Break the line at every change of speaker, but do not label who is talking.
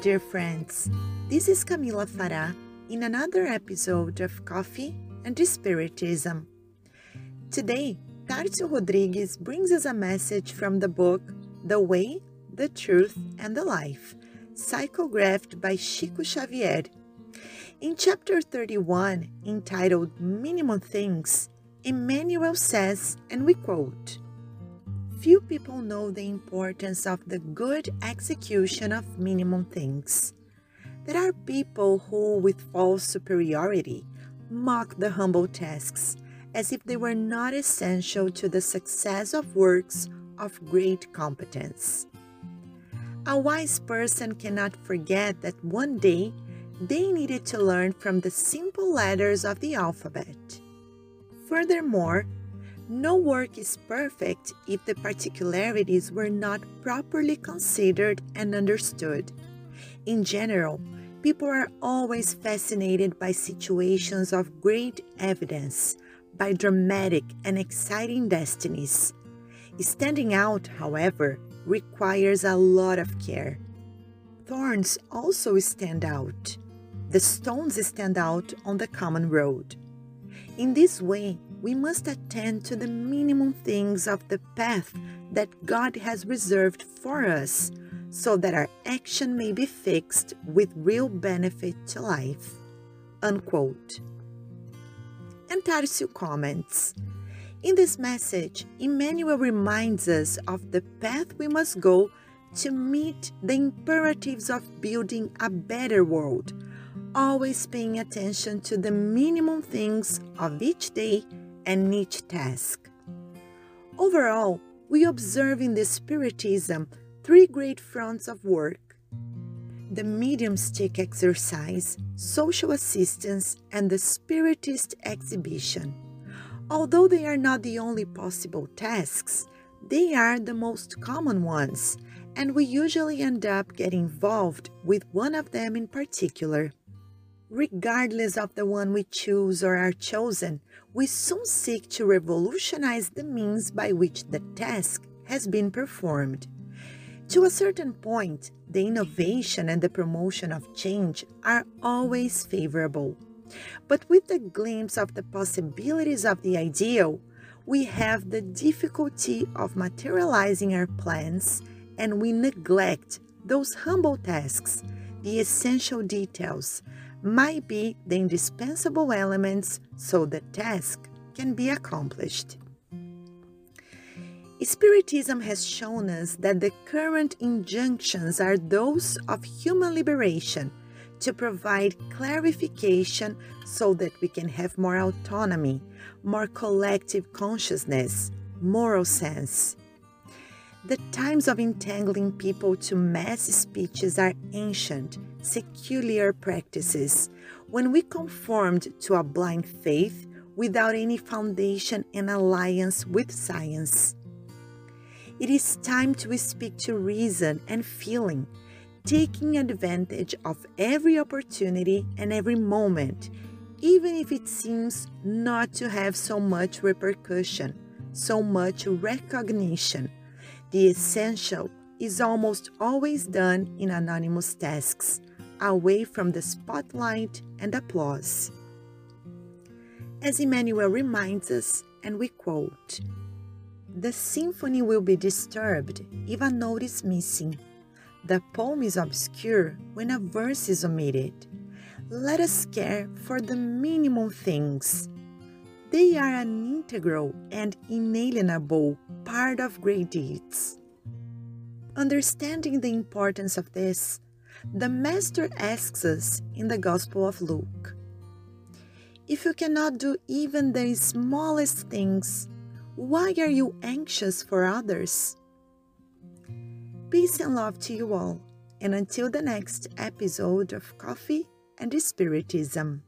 Dear friends. This is Camila Farah in another episode of Coffee and Spiritism. Today, Tarcio Rodrigues brings us a message from the book The Way, the Truth, and the Life, psychographed by Chico Xavier. In chapter 31, entitled Minimum Things, Emmanuel says, and we quote, Few people know the importance of the good execution of minimum things. There are people who, with false superiority, mock the humble tasks as if they were not essential to the success of works of great competence. A wise person cannot forget that one day they needed to learn from the simple letters of the alphabet. Furthermore, no work is perfect if the particularities were not properly considered and understood. In general, people are always fascinated by situations of great evidence, by dramatic and exciting destinies. Standing out, however, requires a lot of care. Thorns also stand out. The stones stand out on the common road. In this way, we must attend to the minimum things of the path that God has reserved for us so that our action may be fixed with real benefit to life. Unquote. And Tarcio comments In this message, Emmanuel reminds us of the path we must go to meet the imperatives of building a better world, always paying attention to the minimum things of each day and each task. Overall, we observe in the Spiritism three great fronts of work the mediumistic exercise, social assistance, and the Spiritist exhibition. Although they are not the only possible tasks, they are the most common ones, and we usually end up getting involved with one of them in particular. Regardless of the one we choose or are chosen, we soon seek to revolutionize the means by which the task has been performed. To a certain point, the innovation and the promotion of change are always favorable. But with the glimpse of the possibilities of the ideal, we have the difficulty of materializing our plans and we neglect those humble tasks, the essential details, might be the indispensable elements so the task can be accomplished. Spiritism has shown us that the current injunctions are those of human liberation to provide clarification so that we can have more autonomy, more collective consciousness, moral sense. The times of entangling people to mass speeches are ancient secular practices when we conformed to a blind faith without any foundation and alliance with science. It is time to speak to reason and feeling, taking advantage of every opportunity and every moment, even if it seems not to have so much repercussion, so much recognition. The essential is almost always done in anonymous tasks away from the spotlight and applause. As Emmanuel reminds us, and we quote, The symphony will be disturbed if a note is missing. The poem is obscure when a verse is omitted. Let us care for the minimum things. They are an integral and inalienable part of great deeds. Understanding the importance of this, the Master asks us in the Gospel of Luke If you cannot do even the smallest things, why are you anxious for others? Peace and love to you all, and until the next episode of Coffee and Spiritism.